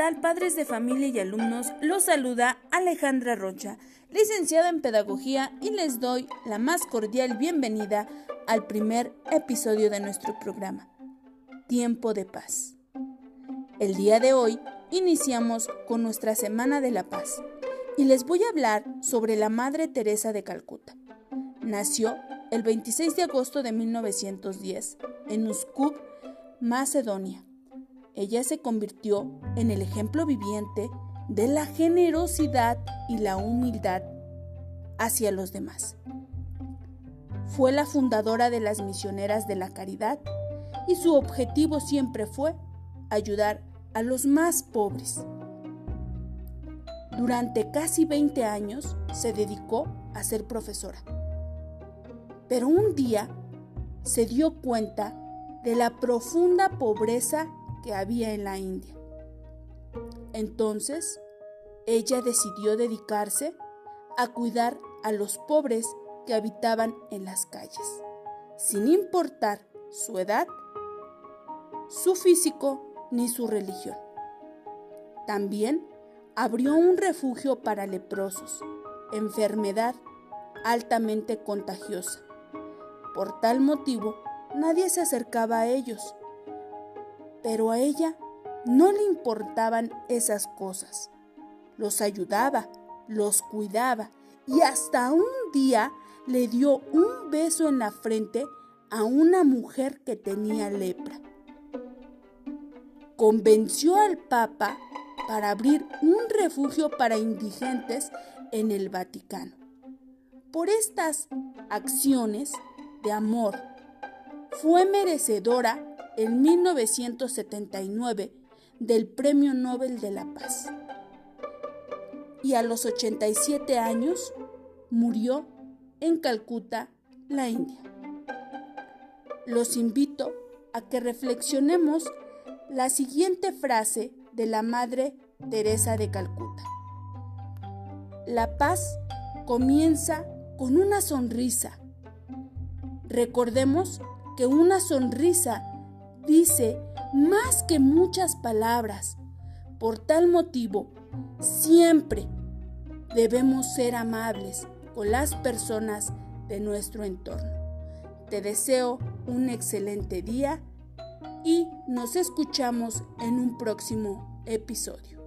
tal padres de familia y alumnos? Los saluda Alejandra Rocha, licenciada en Pedagogía y les doy la más cordial bienvenida al primer episodio de nuestro programa, Tiempo de Paz. El día de hoy iniciamos con nuestra Semana de la Paz y les voy a hablar sobre la Madre Teresa de Calcuta. Nació el 26 de agosto de 1910 en Uskub, Macedonia ella se convirtió en el ejemplo viviente de la generosidad y la humildad hacia los demás. Fue la fundadora de las misioneras de la caridad y su objetivo siempre fue ayudar a los más pobres. Durante casi 20 años se dedicó a ser profesora. Pero un día se dio cuenta de la profunda pobreza que había en la India. Entonces, ella decidió dedicarse a cuidar a los pobres que habitaban en las calles, sin importar su edad, su físico ni su religión. También abrió un refugio para leprosos, enfermedad altamente contagiosa. Por tal motivo, nadie se acercaba a ellos pero a ella no le importaban esas cosas. Los ayudaba, los cuidaba y hasta un día le dio un beso en la frente a una mujer que tenía lepra. Convenció al Papa para abrir un refugio para indigentes en el Vaticano. Por estas acciones de amor, fue merecedora en 1979 del Premio Nobel de la Paz. Y a los 87 años murió en Calcuta, la India. Los invito a que reflexionemos la siguiente frase de la Madre Teresa de Calcuta. La paz comienza con una sonrisa. Recordemos que una sonrisa dice más que muchas palabras. Por tal motivo, siempre debemos ser amables con las personas de nuestro entorno. Te deseo un excelente día y nos escuchamos en un próximo episodio.